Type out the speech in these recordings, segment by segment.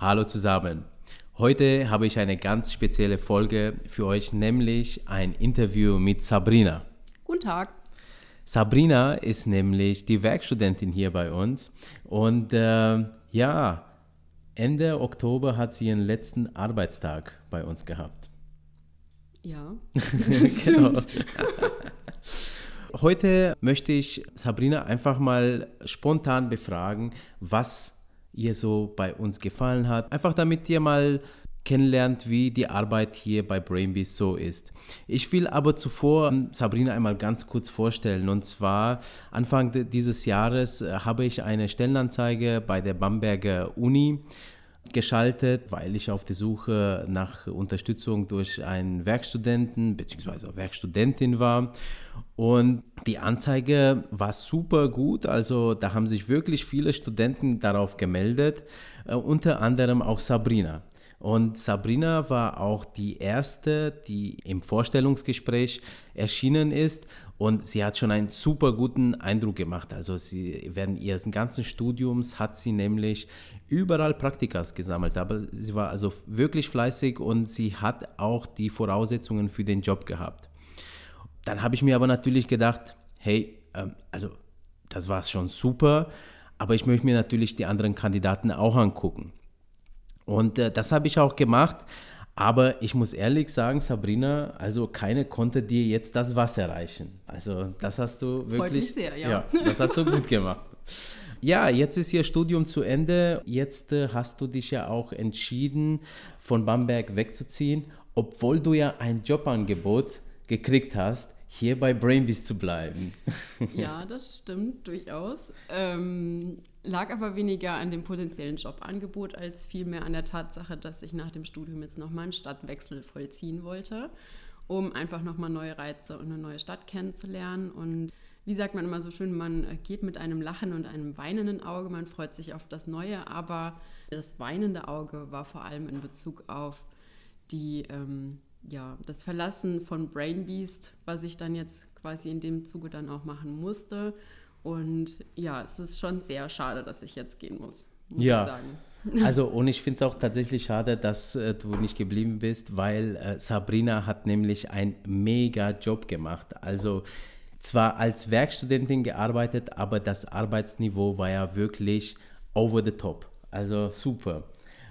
Hallo zusammen. Heute habe ich eine ganz spezielle Folge für euch, nämlich ein Interview mit Sabrina. Guten Tag. Sabrina ist nämlich die Werkstudentin hier bei uns und äh, ja, Ende Oktober hat sie ihren letzten Arbeitstag bei uns gehabt. Ja, das genau. Heute möchte ich Sabrina einfach mal spontan befragen, was ihr so bei uns gefallen hat. Einfach damit ihr mal kennenlernt, wie die Arbeit hier bei Brainbees so ist. Ich will aber zuvor Sabrina einmal ganz kurz vorstellen. Und zwar Anfang dieses Jahres äh, habe ich eine Stellenanzeige bei der Bamberger Uni geschaltet, weil ich auf der Suche nach Unterstützung durch einen Werkstudenten bzw. Werkstudentin war. Und die Anzeige war super gut, also da haben sich wirklich viele Studenten darauf gemeldet, äh, unter anderem auch Sabrina. Und Sabrina war auch die erste, die im Vorstellungsgespräch erschienen ist und sie hat schon einen super guten Eindruck gemacht. Also sie während ihres ganzen Studiums hat sie nämlich überall Praktikas gesammelt, aber sie war also wirklich fleißig und sie hat auch die Voraussetzungen für den Job gehabt. Dann habe ich mir aber natürlich gedacht, hey, ähm, also das war schon super, aber ich möchte mir natürlich die anderen Kandidaten auch angucken. Und äh, das habe ich auch gemacht. Aber ich muss ehrlich sagen, Sabrina, also keine konnte dir jetzt das Wasser reichen. Also das hast du wirklich. Sehr, ja. ja das hast du gut gemacht. Ja, jetzt ist Ihr Studium zu Ende. Jetzt äh, hast du dich ja auch entschieden, von Bamberg wegzuziehen, obwohl du ja ein Jobangebot gekriegt hast, hier bei Brainbees zu bleiben. Ja, das stimmt durchaus. Ähm, lag aber weniger an dem potenziellen Jobangebot als vielmehr an der Tatsache, dass ich nach dem Studium jetzt nochmal einen Stadtwechsel vollziehen wollte, um einfach nochmal neue Reize und eine neue Stadt kennenzulernen und wie sagt man immer so schön, man äh, geht mit einem Lachen und einem weinenden Auge, man freut sich auf das Neue, aber das weinende Auge war vor allem in Bezug auf die, ähm, ja, das Verlassen von Brain Beast, was ich dann jetzt quasi in dem Zuge dann auch machen musste. Und ja, es ist schon sehr schade, dass ich jetzt gehen muss, muss ja. ich sagen. Also und ich finde es auch tatsächlich schade, dass äh, du nicht geblieben bist, weil äh, Sabrina hat nämlich einen mega Job gemacht. Also zwar als Werkstudentin gearbeitet, aber das Arbeitsniveau war ja wirklich over the top. Also super.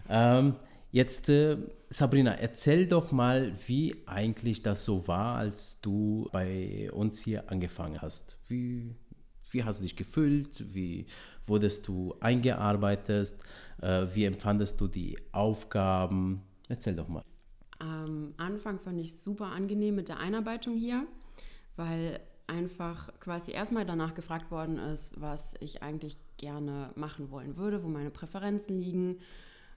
Ähm, jetzt, äh, Sabrina, erzähl doch mal, wie eigentlich das so war, als du bei uns hier angefangen hast. Wie, wie hast du dich gefühlt? Wie wurdest du eingearbeitet? Äh, wie empfandest du die Aufgaben? Erzähl doch mal. Am Anfang fand ich super angenehm mit der Einarbeitung hier, weil einfach quasi erstmal danach gefragt worden ist, was ich eigentlich gerne machen wollen würde, wo meine Präferenzen liegen,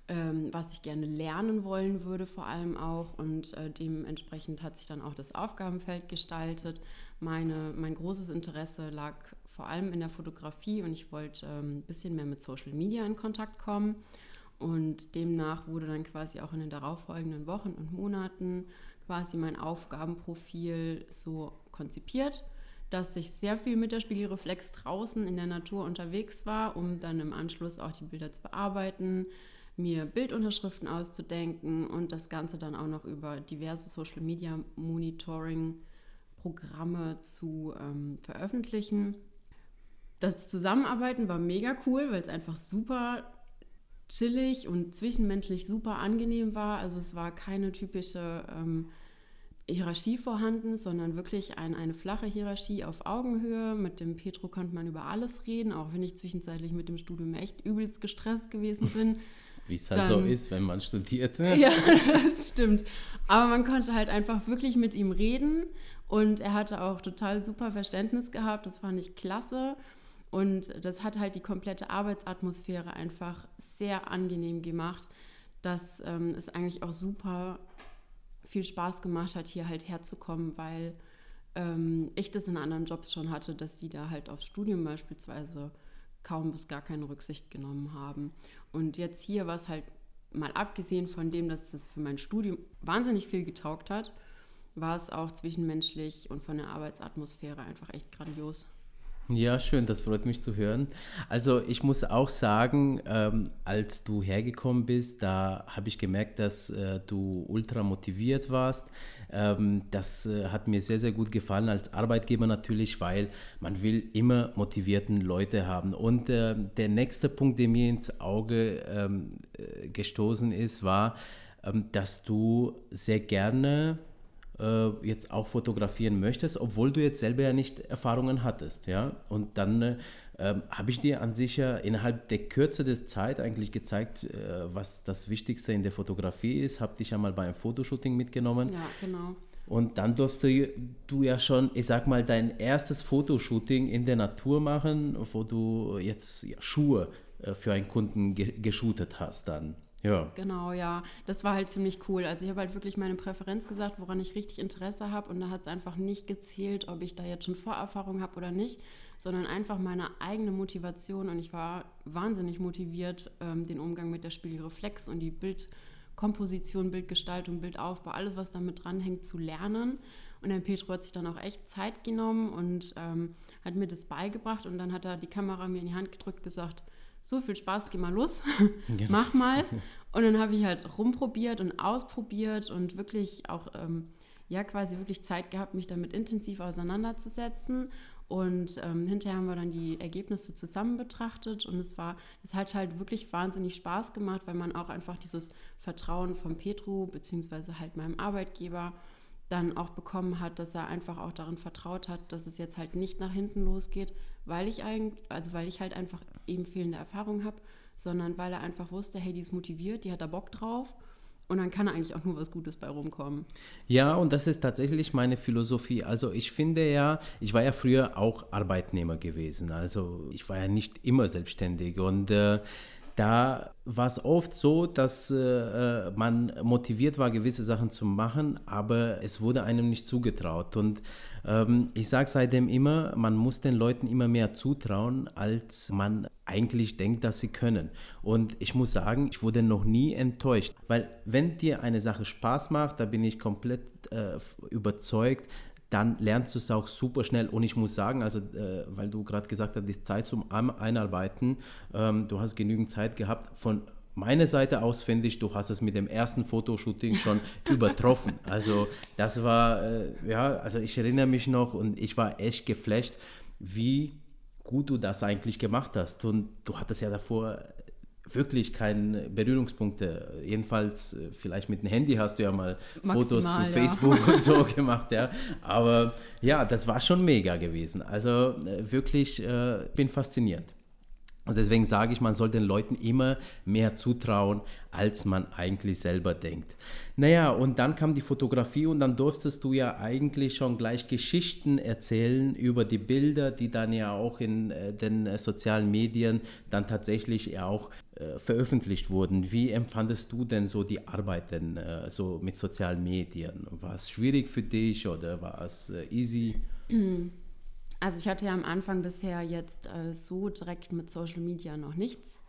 ähm, was ich gerne lernen wollen würde vor allem auch. Und äh, dementsprechend hat sich dann auch das Aufgabenfeld gestaltet. Meine, mein großes Interesse lag vor allem in der Fotografie und ich wollte ähm, ein bisschen mehr mit Social Media in Kontakt kommen. Und demnach wurde dann quasi auch in den darauffolgenden Wochen und Monaten quasi mein Aufgabenprofil so konzipiert dass ich sehr viel mit der Spiegelreflex draußen in der Natur unterwegs war, um dann im Anschluss auch die Bilder zu bearbeiten, mir Bildunterschriften auszudenken und das Ganze dann auch noch über diverse Social Media Monitoring Programme zu ähm, veröffentlichen. Das Zusammenarbeiten war mega cool, weil es einfach super chillig und zwischenmenschlich super angenehm war. Also es war keine typische ähm, Hierarchie vorhanden, sondern wirklich ein, eine flache Hierarchie auf Augenhöhe. Mit dem Petro konnte man über alles reden, auch wenn ich zwischenzeitlich mit dem Studium echt übelst gestresst gewesen bin. Wie es halt so ist, wenn man studiert. Ne? Ja, das stimmt. Aber man konnte halt einfach wirklich mit ihm reden und er hatte auch total super Verständnis gehabt. Das fand ich klasse. Und das hat halt die komplette Arbeitsatmosphäre einfach sehr angenehm gemacht, dass ähm, es eigentlich auch super viel Spaß gemacht hat, hier halt herzukommen, weil ähm, ich das in anderen Jobs schon hatte, dass die da halt aufs Studium beispielsweise kaum bis gar keine Rücksicht genommen haben. Und jetzt hier war es halt mal abgesehen von dem, dass es für mein Studium wahnsinnig viel getaugt hat, war es auch zwischenmenschlich und von der Arbeitsatmosphäre einfach echt grandios. Ja, schön, das freut mich zu hören. Also ich muss auch sagen, ähm, als du hergekommen bist, da habe ich gemerkt, dass äh, du ultra motiviert warst. Ähm, das äh, hat mir sehr, sehr gut gefallen als Arbeitgeber natürlich, weil man will immer motivierten Leute haben. Und äh, der nächste Punkt, der mir ins Auge ähm, äh, gestoßen ist, war, ähm, dass du sehr gerne jetzt auch fotografieren möchtest, obwohl du jetzt selber ja nicht Erfahrungen hattest. Ja? Und dann äh, ähm, habe ich dir an sich ja innerhalb der Kürze der Zeit eigentlich gezeigt, äh, was das Wichtigste in der Fotografie ist. Habe dich ja mal beim Fotoshooting mitgenommen. Ja, genau. Und dann durfst du, du ja schon, ich sag mal, dein erstes Fotoshooting in der Natur machen, wo du jetzt ja, Schuhe äh, für einen Kunden ge geshootet hast dann. Ja. Genau, ja. Das war halt ziemlich cool. Also ich habe halt wirklich meine Präferenz gesagt, woran ich richtig Interesse habe. Und da hat es einfach nicht gezählt, ob ich da jetzt schon Vorerfahrung habe oder nicht, sondern einfach meine eigene Motivation. Und ich war wahnsinnig motiviert, ähm, den Umgang mit der Spiegelreflex und die Bildkomposition, Bildgestaltung, Bildaufbau, alles, was damit dranhängt, zu lernen. Und der Petro hat sich dann auch echt Zeit genommen und ähm, hat mir das beigebracht. Und dann hat er die Kamera mir in die Hand gedrückt, gesagt, so viel Spaß, geh mal los, genau. mach mal. Und dann habe ich halt rumprobiert und ausprobiert und wirklich auch, ähm, ja, quasi wirklich Zeit gehabt, mich damit intensiv auseinanderzusetzen. Und ähm, hinterher haben wir dann die Ergebnisse zusammen betrachtet und es war, es hat halt wirklich wahnsinnig Spaß gemacht, weil man auch einfach dieses Vertrauen von Petru beziehungsweise halt meinem Arbeitgeber dann auch bekommen hat, dass er einfach auch darin vertraut hat, dass es jetzt halt nicht nach hinten losgeht, weil ich eigentlich, also weil ich halt einfach eben fehlende Erfahrung habe, sondern weil er einfach wusste, hey, die ist motiviert, die hat da Bock drauf. Und dann kann eigentlich auch nur was Gutes bei rumkommen. Ja, und das ist tatsächlich meine Philosophie. Also ich finde ja, ich war ja früher auch Arbeitnehmer gewesen. Also ich war ja nicht immer selbstständig. Und äh, da war es oft so, dass äh, äh, man motiviert war, gewisse Sachen zu machen, aber es wurde einem nicht zugetraut. Und ähm, ich sage seitdem immer, man muss den Leuten immer mehr zutrauen, als man eigentlich denkt, dass sie können. Und ich muss sagen, ich wurde noch nie enttäuscht, weil wenn dir eine Sache Spaß macht, da bin ich komplett äh, überzeugt, dann lernst du es auch super schnell. Und ich muss sagen, also äh, weil du gerade gesagt hast, die Zeit zum Einarbeiten, ähm, du hast genügend Zeit gehabt. Von meiner Seite aus finde ich, du hast es mit dem ersten Fotoshooting schon übertroffen. Also das war, äh, ja, also ich erinnere mich noch und ich war echt geflasht, wie gut du das eigentlich gemacht hast. Und du hattest ja davor wirklich keine Berührungspunkte. Jedenfalls, äh, vielleicht mit dem Handy hast du ja mal Maximal, Fotos für ja. Facebook und so gemacht, ja. Aber ja, das war schon mega gewesen. Also äh, wirklich, äh, bin fasziniert. Und deswegen sage ich, man soll den Leuten immer mehr zutrauen, als man eigentlich selber denkt. Naja, und dann kam die Fotografie und dann durftest du ja eigentlich schon gleich Geschichten erzählen über die Bilder, die dann ja auch in äh, den äh, sozialen Medien dann tatsächlich auch äh, veröffentlicht wurden. Wie empfandest du denn so die Arbeit denn so mit sozialen Medien? War es schwierig für dich oder war es easy? Also ich hatte ja am Anfang bisher jetzt äh, so direkt mit Social Media noch nichts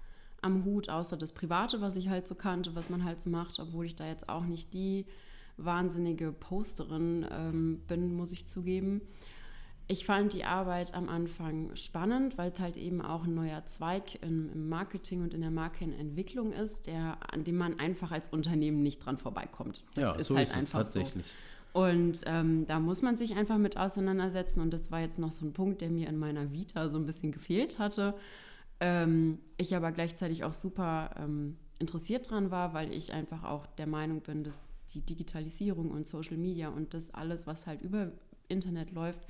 am Hut, außer das Private, was ich halt so kannte, was man halt so macht, obwohl ich da jetzt auch nicht die wahnsinnige Posterin ähm, bin, muss ich zugeben. Ich fand die Arbeit am Anfang spannend, weil es halt eben auch ein neuer Zweig im, im Marketing und in der Markenentwicklung ist, der, an dem man einfach als Unternehmen nicht dran vorbeikommt. Das ja, ist so halt ist einfach tatsächlich. So. Und ähm, da muss man sich einfach mit auseinandersetzen. Und das war jetzt noch so ein Punkt, der mir in meiner Vita so ein bisschen gefehlt hatte. Ähm, ich aber gleichzeitig auch super ähm, interessiert dran war, weil ich einfach auch der Meinung bin, dass die Digitalisierung und Social Media und das alles, was halt über Internet läuft,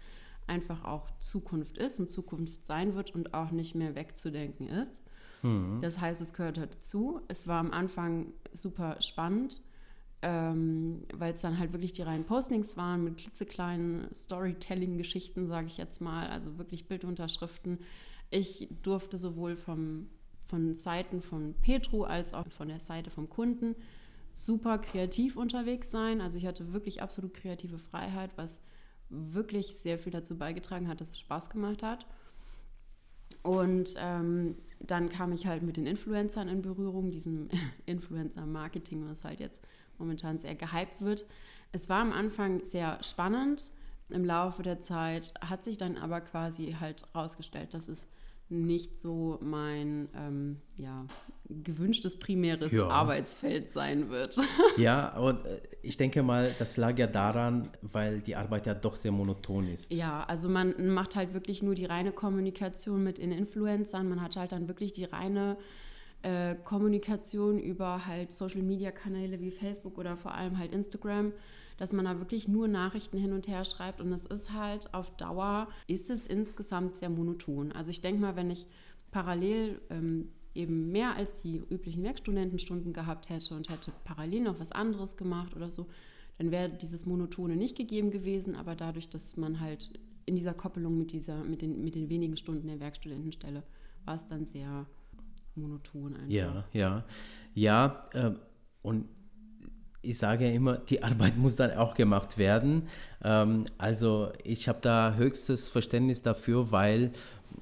einfach auch Zukunft ist und Zukunft sein wird und auch nicht mehr wegzudenken ist. Mhm. Das heißt, es gehört dazu. Es war am Anfang super spannend ähm, weil es dann halt wirklich die reinen Postings waren mit klitzekleinen Storytelling-Geschichten, sage ich jetzt mal, also wirklich Bildunterschriften. Ich durfte sowohl vom, von Seiten von Petru als auch von der Seite vom Kunden super kreativ unterwegs sein. Also ich hatte wirklich absolut kreative Freiheit, was wirklich sehr viel dazu beigetragen hat, dass es Spaß gemacht hat. Und ähm, dann kam ich halt mit den Influencern in Berührung, diesem Influencer-Marketing, was halt jetzt momentan sehr gehypt wird. Es war am Anfang sehr spannend, im Laufe der Zeit hat sich dann aber quasi halt rausgestellt, dass es nicht so mein ähm, ja, gewünschtes primäres ja. Arbeitsfeld sein wird. Ja, und äh, ich denke mal, das lag ja daran, weil die Arbeit ja doch sehr monoton ist. Ja, also man macht halt wirklich nur die reine Kommunikation mit den Influencern. Man hat halt dann wirklich die reine äh, Kommunikation über halt Social-Media-Kanäle wie Facebook oder vor allem halt Instagram dass man da wirklich nur Nachrichten hin und her schreibt und das ist halt auf Dauer, ist es insgesamt sehr monoton. Also ich denke mal, wenn ich parallel ähm, eben mehr als die üblichen Werkstudentenstunden gehabt hätte und hätte parallel noch was anderes gemacht oder so, dann wäre dieses Monotone nicht gegeben gewesen, aber dadurch, dass man halt in dieser Koppelung mit, dieser, mit, den, mit den wenigen Stunden der Werkstudentenstelle war es dann sehr monoton einfach. Ja, ja. Ja, äh, und ich sage ja immer, die Arbeit muss dann auch gemacht werden. Ähm, also ich habe da höchstes Verständnis dafür, weil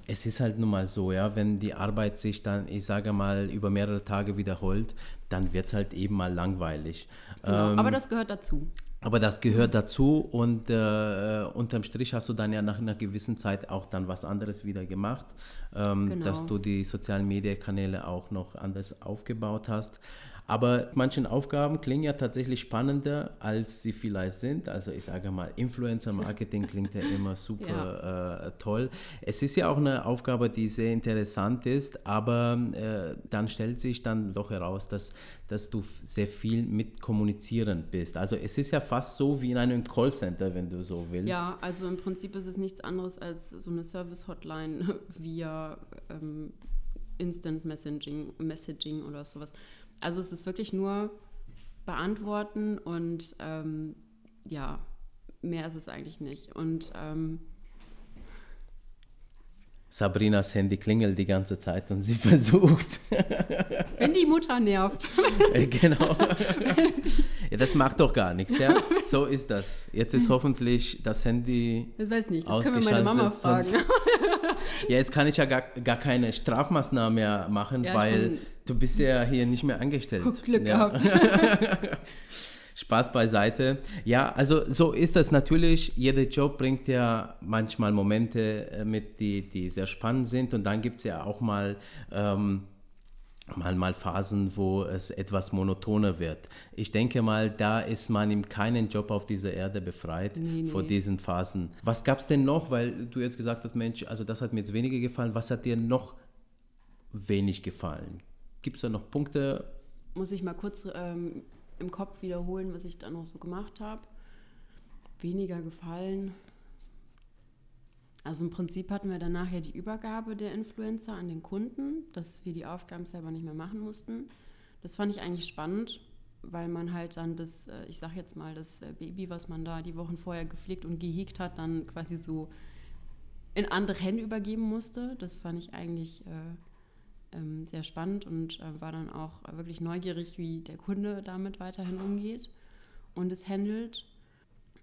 es ist halt nun mal so, ja, wenn die Arbeit sich dann, ich sage mal, über mehrere Tage wiederholt, dann wird es halt eben mal langweilig. Genau, ähm, aber das gehört dazu. Aber das gehört dazu und äh, unterm Strich hast du dann ja nach einer gewissen Zeit auch dann was anderes wieder gemacht, ähm, genau. dass du die sozialen Medienkanäle auch noch anders aufgebaut hast. Aber manchen Aufgaben klingen ja tatsächlich spannender, als sie vielleicht sind. Also ich sage mal, Influencer-Marketing klingt ja immer super ja. Äh, toll. Es ist ja auch eine Aufgabe, die sehr interessant ist, aber äh, dann stellt sich dann doch heraus, dass, dass du sehr viel mit kommunizieren bist. Also es ist ja fast so wie in einem Callcenter, wenn du so willst. Ja, also im Prinzip ist es nichts anderes als so eine Service-Hotline via ähm, Instant Messaging, Messaging oder sowas. Also es ist wirklich nur beantworten und ähm, ja, mehr ist es eigentlich nicht. Und ähm, Sabrinas Handy klingelt die ganze Zeit und sie versucht. Wenn die Mutter nervt. Äh, genau. ja, das macht doch gar nichts, ja. So ist das. Jetzt ist hoffentlich das Handy. Ich weiß nicht, das können wir meine Mama fragen. Sonst, ja, jetzt kann ich ja gar, gar keine Strafmaßnahme mehr machen, ja, weil du bist ja hier nicht mehr angestellt. Glück ja. gehabt. Spaß beiseite. Ja, also so ist das natürlich. Jeder Job bringt ja manchmal Momente äh, mit, die, die sehr spannend sind. Und dann gibt es ja auch mal, ähm, mal, mal Phasen, wo es etwas monotoner wird. Ich denke mal, da ist man in keinen Job auf dieser Erde befreit nee, nee. vor diesen Phasen. Was gab es denn noch? Weil du jetzt gesagt hast, Mensch, also das hat mir jetzt weniger gefallen. Was hat dir noch wenig gefallen? Gibt es da noch Punkte? Muss ich mal kurz ähm, im Kopf wiederholen, was ich da noch so gemacht habe. Weniger gefallen. Also im Prinzip hatten wir danach ja die Übergabe der Influencer an den Kunden, dass wir die Aufgaben selber nicht mehr machen mussten. Das fand ich eigentlich spannend, weil man halt dann das, äh, ich sag jetzt mal, das äh, Baby, was man da die Wochen vorher gepflegt und gehegt hat, dann quasi so in andere Hände übergeben musste. Das fand ich eigentlich äh, ähm, sehr spannend und äh, war dann auch wirklich neugierig, wie der Kunde damit weiterhin umgeht und es handelt.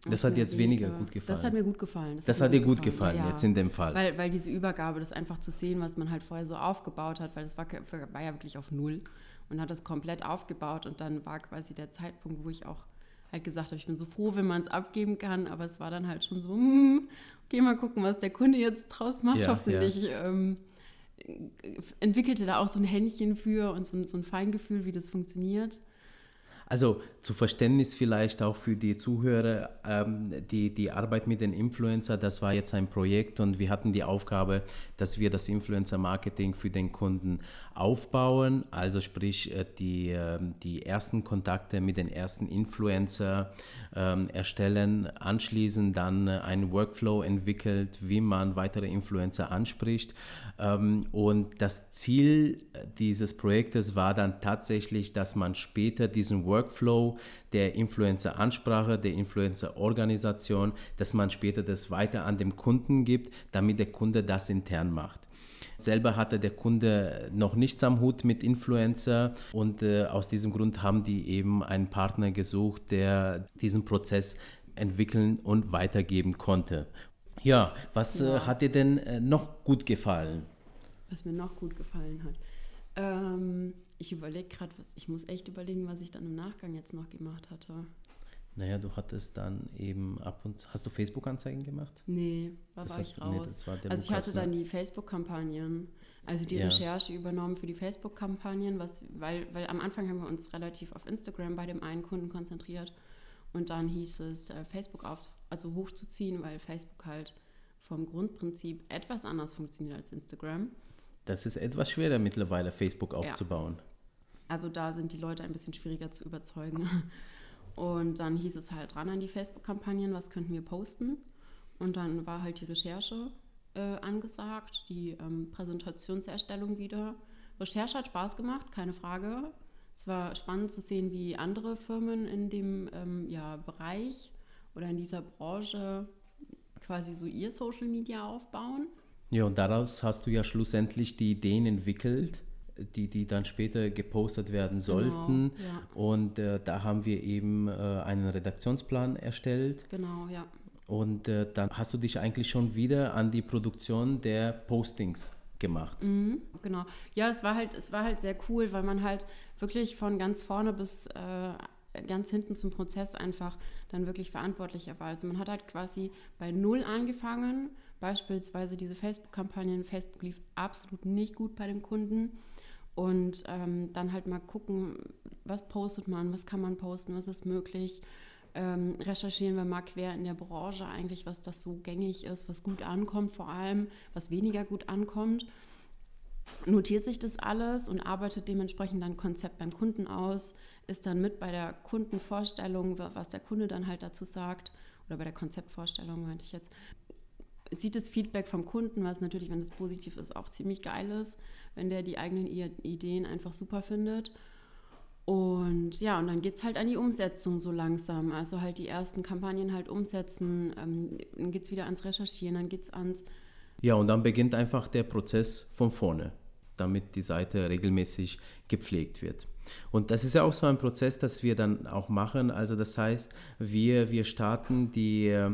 Das hat jetzt weniger gut gefallen. Das hat mir gut gefallen. Das, das hat, dir gut gefallen, gefallen ja, jetzt in dem Fall. Weil, weil diese Übergabe, das einfach zu sehen, was man halt vorher so aufgebaut hat, weil das war, war ja wirklich auf Null und hat das komplett aufgebaut und dann war quasi der Zeitpunkt, wo ich auch halt gesagt habe, ich bin so froh, wenn man es abgeben kann, aber es war dann halt schon so, hm, okay, mal gucken, was der Kunde jetzt draus macht, ja, hoffentlich. Ja. Ähm, entwickelte da auch so ein Händchen für und so, so ein Feingefühl, wie das funktioniert. Also zu Verständnis vielleicht auch für die Zuhörer, ähm, die, die Arbeit mit den Influencer, das war jetzt ein Projekt und wir hatten die Aufgabe, dass wir das Influencer-Marketing für den Kunden aufbauen, also sprich äh, die, ähm, die ersten Kontakte mit den ersten Influencer ähm, erstellen, anschließend dann äh, einen Workflow entwickelt, wie man weitere Influencer anspricht. Ähm, und das Ziel dieses Projektes war dann tatsächlich, dass man später diesen Workflow der Influencer-Ansprache, der Influencer-Organisation, dass man später das weiter an den Kunden gibt, damit der Kunde das intern macht. Selber hatte der Kunde noch nichts am Hut mit Influencer und äh, aus diesem Grund haben die eben einen Partner gesucht, der diesen Prozess entwickeln und weitergeben konnte. Ja, was äh, ja. Äh, hat dir denn äh, noch gut gefallen? Was mir noch gut gefallen hat. Ähm, ich überlege gerade, ich muss echt überlegen, was ich dann im Nachgang jetzt noch gemacht hatte. Naja, du hattest dann eben ab und hast du Facebook-Anzeigen gemacht? Nee, da das war ich raus. Nee, also ich hatte dann ne? die Facebook-Kampagnen, also die ja. Recherche übernommen für die Facebook-Kampagnen, weil, weil am Anfang haben wir uns relativ auf Instagram bei dem einen Kunden konzentriert und dann hieß es, äh, Facebook auf, also hochzuziehen, weil Facebook halt vom Grundprinzip etwas anders funktioniert als Instagram. Das ist etwas schwerer mittlerweile, Facebook aufzubauen. Ja. Also da sind die Leute ein bisschen schwieriger zu überzeugen. Und dann hieß es halt ran an die Facebook-Kampagnen, was könnten wir posten. Und dann war halt die Recherche äh, angesagt, die ähm, Präsentationserstellung wieder. Recherche hat Spaß gemacht, keine Frage. Es war spannend zu sehen, wie andere Firmen in dem ähm, ja, Bereich oder in dieser Branche quasi so ihr Social Media aufbauen. Ja, und daraus hast du ja schlussendlich die Ideen entwickelt, die, die dann später gepostet werden genau, sollten. Genau, ja. Und äh, da haben wir eben äh, einen Redaktionsplan erstellt. Genau, ja. Und äh, dann hast du dich eigentlich schon wieder an die Produktion der Postings gemacht. Mhm, genau. Ja, es war halt, es war halt sehr cool, weil man halt wirklich von ganz vorne bis äh, ganz hinten zum Prozess einfach dann wirklich verantwortlicher war. Also man hat halt quasi bei null angefangen. Beispielsweise diese Facebook-Kampagnen. Facebook lief absolut nicht gut bei den Kunden. Und ähm, dann halt mal gucken, was postet man, was kann man posten, was ist möglich. Ähm, recherchieren wir mal quer in der Branche eigentlich, was das so gängig ist, was gut ankommt vor allem, was weniger gut ankommt. Notiert sich das alles und arbeitet dementsprechend dann Konzept beim Kunden aus, ist dann mit bei der Kundenvorstellung, was der Kunde dann halt dazu sagt, oder bei der Konzeptvorstellung meinte ich jetzt, sieht das Feedback vom Kunden, was natürlich, wenn es positiv ist, auch ziemlich geil ist wenn der die eigenen Ideen einfach super findet. Und ja, und dann geht es halt an die Umsetzung so langsam. Also halt die ersten Kampagnen halt umsetzen, ähm, dann geht es wieder ans Recherchieren, dann geht es ans... Ja, und dann beginnt einfach der Prozess von vorne, damit die Seite regelmäßig gepflegt wird. Und das ist ja auch so ein Prozess, das wir dann auch machen. Also das heißt, wir, wir starten die äh,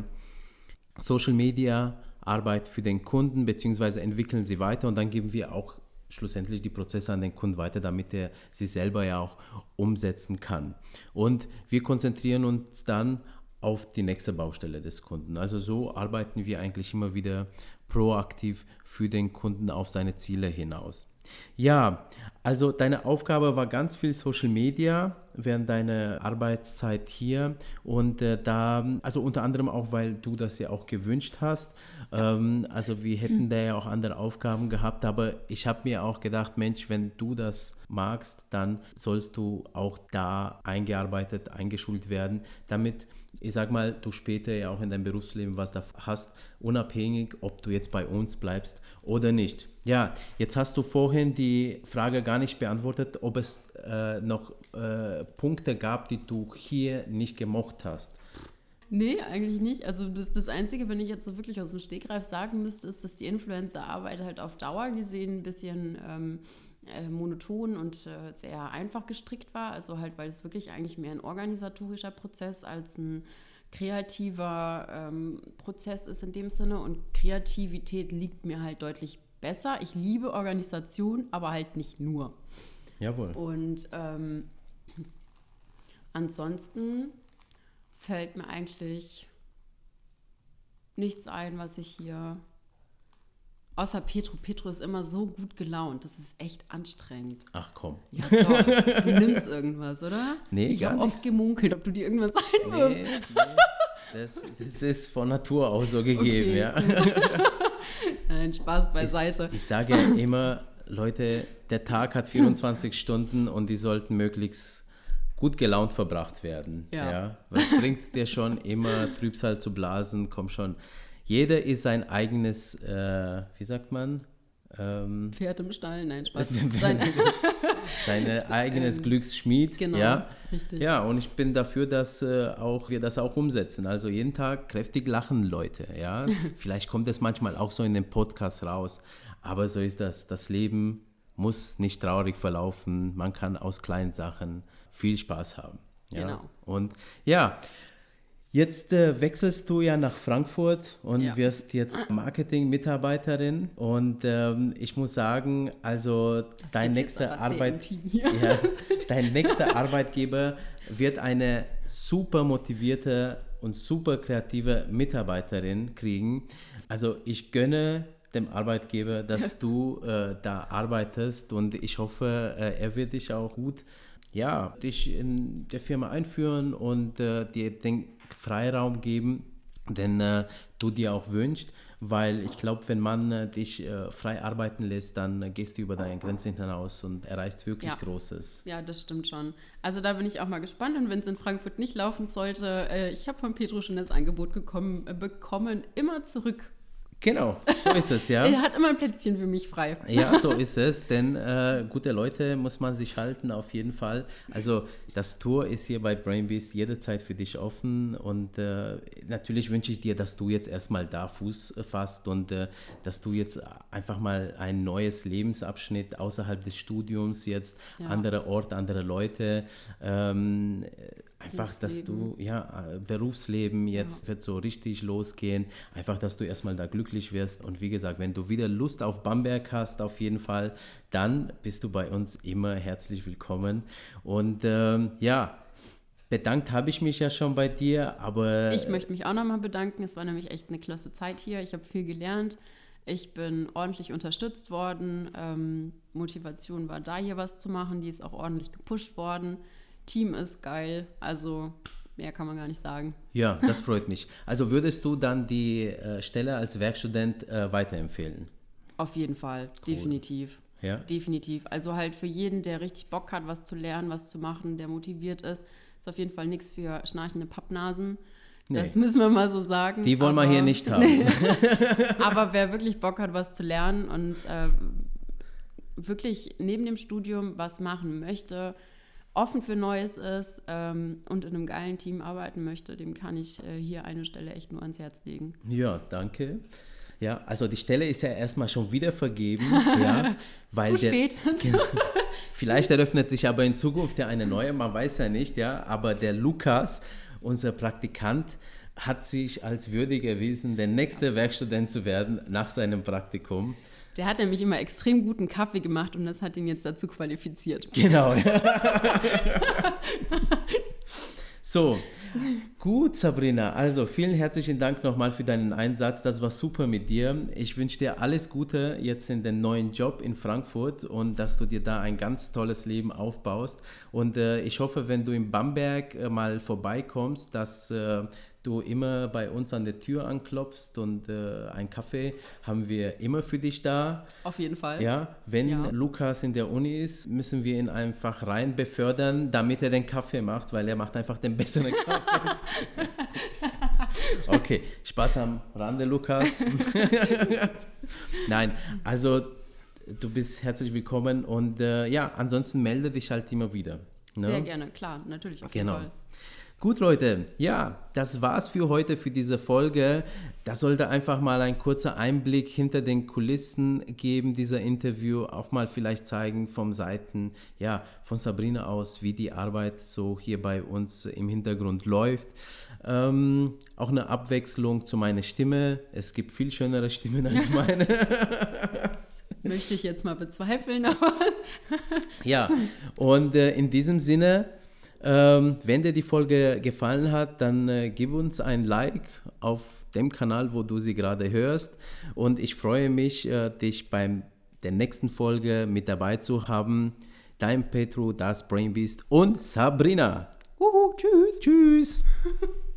Social Media Arbeit für den Kunden, beziehungsweise entwickeln sie weiter und dann geben wir auch schlussendlich die Prozesse an den Kunden weiter, damit er sie selber ja auch umsetzen kann. Und wir konzentrieren uns dann auf die nächste Baustelle des Kunden. Also so arbeiten wir eigentlich immer wieder proaktiv für den Kunden auf seine Ziele hinaus. Ja, also deine Aufgabe war ganz viel Social Media während deiner Arbeitszeit hier und äh, da, also unter anderem auch, weil du das ja auch gewünscht hast. Ähm, also wir hätten da ja auch andere Aufgaben gehabt, aber ich habe mir auch gedacht, Mensch, wenn du das magst, dann sollst du auch da eingearbeitet, eingeschult werden, damit ich sag mal, du später ja auch in deinem Berufsleben was da hast, unabhängig, ob du jetzt bei uns bleibst oder nicht. Ja, jetzt hast du vorhin die Frage gar nicht beantwortet, ob es äh, noch äh, Punkte gab, die du hier nicht gemocht hast. Nee, eigentlich nicht. Also das, das Einzige, wenn ich jetzt so wirklich aus dem Stegreif sagen müsste, ist, dass die Influencer-Arbeit halt auf Dauer gesehen ein bisschen ähm, äh, monoton und äh, sehr einfach gestrickt war. Also halt, weil es wirklich eigentlich mehr ein organisatorischer Prozess als ein kreativer ähm, Prozess ist in dem Sinne. Und Kreativität liegt mir halt deutlich besser. Ich liebe Organisation, aber halt nicht nur. Jawohl. Und ähm, ansonsten fällt mir eigentlich nichts ein, was ich hier Außer Petro. Petro ist immer so gut gelaunt. Das ist echt anstrengend. Ach komm. Ja, doch. Du nimmst irgendwas, oder? Nee, ich habe oft gemunkelt, ob du dir irgendwas einwirfst. Nee, nee. Das, das, ist von Natur aus so gegeben, okay. ja. Nein, Spaß beiseite. Ich, ich sage immer, Leute, der Tag hat 24 Stunden und die sollten möglichst gut gelaunt verbracht werden. Ja. ja. Was bringt dir schon immer Trübsal zu blasen? Komm schon jeder ist sein eigenes, äh, wie sagt man? Ähm, Pferd im Stall, nein, Spaß. Sein, seine eigenes ähm, Glücksschmied. Genau, ja. richtig. Ja, und ich bin dafür, dass äh, auch, wir das auch umsetzen. Also jeden Tag kräftig lachen, Leute. Ja? Vielleicht kommt es manchmal auch so in den Podcast raus. Aber so ist das. Das Leben muss nicht traurig verlaufen. Man kann aus kleinen Sachen viel Spaß haben. Ja? Genau. Und ja, Jetzt äh, wechselst du ja nach Frankfurt und ja. wirst jetzt Marketing-Mitarbeiterin. Und ähm, ich muss sagen, also dein nächster, Arbeit, ja, dein nächster Arbeitgeber wird eine super motivierte und super kreative Mitarbeiterin kriegen. Also ich gönne dem Arbeitgeber, dass du äh, da arbeitest und ich hoffe, äh, er wird dich auch gut ja, dich in der Firma einführen und äh, dir den Freiraum geben, den äh, du dir auch wünschst, weil ich glaube, wenn man äh, dich äh, frei arbeiten lässt, dann äh, gehst du über deine Grenzen hinaus und erreichst wirklich Ja. Großes. Ja, das stimmt schon. Also da bin ich auch mal gespannt und wenn es in Frankfurt nicht laufen sollte, äh, ich habe von Pedro schon das Angebot gekommen, äh, bekommen, immer zurück. Genau, so ist es, ja. Er hat immer ein Plätzchen für mich frei. Ja, so ist es, denn äh, gute Leute muss man sich halten auf jeden Fall. Also das Tor ist hier bei Brainbeast jederzeit für dich offen und äh, natürlich wünsche ich dir, dass du jetzt erstmal da Fuß fasst und äh, dass du jetzt einfach mal ein neues Lebensabschnitt außerhalb des Studiums jetzt, Ja. anderer Ort, andere Leute, ähm, einfach, dass du, ja, äh, Berufsleben jetzt wird so richtig losgehen. Einfach, dass du erstmal da glücklich wirst. Und wie gesagt, wenn du wieder Lust auf Bamberg hast, auf jeden Fall, dann bist du bei uns immer herzlich willkommen. Und ähm, ja, bedankt habe ich mich ja schon bei dir, aber Ich möchte mich auch nochmal bedanken. Es war nämlich echt eine klasse Zeit hier. Ich habe viel gelernt. Ich bin ordentlich unterstützt worden. Ähm, Motivation war da, hier was zu machen. Die ist auch ordentlich gepusht worden. Team ist geil. Also mehr kann man gar nicht sagen. ja, das freut mich. Also würdest du dann die äh, Stelle als Werkstudent äh, weiterempfehlen? Auf jeden Fall, definitiv. Ja? Definitiv. Also halt für jeden, der richtig Bock hat, was zu lernen, was zu machen, der motiviert ist, ist auf jeden Fall nichts für schnarchende Pappnasen. Das müssen wir mal so sagen. Die wollen wir hier nicht haben. Aber wer wirklich Bock hat, was zu lernen und äh, wirklich neben dem Studium was machen möchte, offen für Neues ist ähm, und in einem geilen Team arbeiten möchte, dem kann ich äh, hier eine Stelle echt nur ans Herz legen. Ja, danke. Ja, also die Stelle ist ja erstmal schon wieder vergeben, ja, weil Zu der, spät. Genau. Vielleicht eröffnet sich aber in Zukunft ja eine neue, man weiß ja nicht, ja, aber der Lukas, unser Praktikant, hat sich als würdig erwiesen, der nächste Werkstudent zu werden nach seinem Praktikum. Der hat nämlich immer extrem guten Kaffee gemacht und das hat ihn jetzt dazu qualifiziert. Genau. so, gut, Sabrina. Also vielen herzlichen Dank nochmal für deinen Einsatz. Das war super mit dir. Ich wünsche dir alles Gute jetzt in den neuen Job in Frankfurt und dass du dir da ein ganz tolles Leben aufbaust. Und äh, ich hoffe, wenn du in Bamberg äh, mal vorbeikommst, dass äh, du immer bei uns an der Tür anklopfst und äh, einen Kaffee haben wir immer für dich da. Auf jeden Fall. Ja, wenn Ja. Lukas in der Uni ist, müssen wir ihn einfach rein befördern, damit er den Kaffee macht, weil er macht einfach den besseren Kaffee. okay, Spaß am Rande, Lukas. Nein, also du bist herzlich willkommen und äh, ja, ansonsten melde dich halt immer wieder. ne? Sehr gerne, klar, natürlich auf Genau. jeden Fall. Gut, Leute, ja, das war's für heute, für diese Folge. Das sollte einfach mal ein kurzer Einblick hinter den Kulissen geben, dieser Interview, auch mal vielleicht zeigen vom Seiten, ja, von Sabrina aus, wie die Arbeit so hier bei uns im Hintergrund läuft. Ähm, auch eine Abwechslung zu meiner Stimme. Es gibt viel schönere Stimmen als meine. Möchte ich jetzt mal bezweifeln, aber Ja, und äh, in diesem Sinne, ähm, wenn dir die Folge gefallen hat, dann äh, gib uns ein Like auf dem Kanal, wo du sie gerade hörst. Und ich freue mich, äh, dich beim der nächsten Folge mit dabei zu haben. Dein Petro, das Brainbeast und Sabrina. Uhu, tschüss. Tschüss.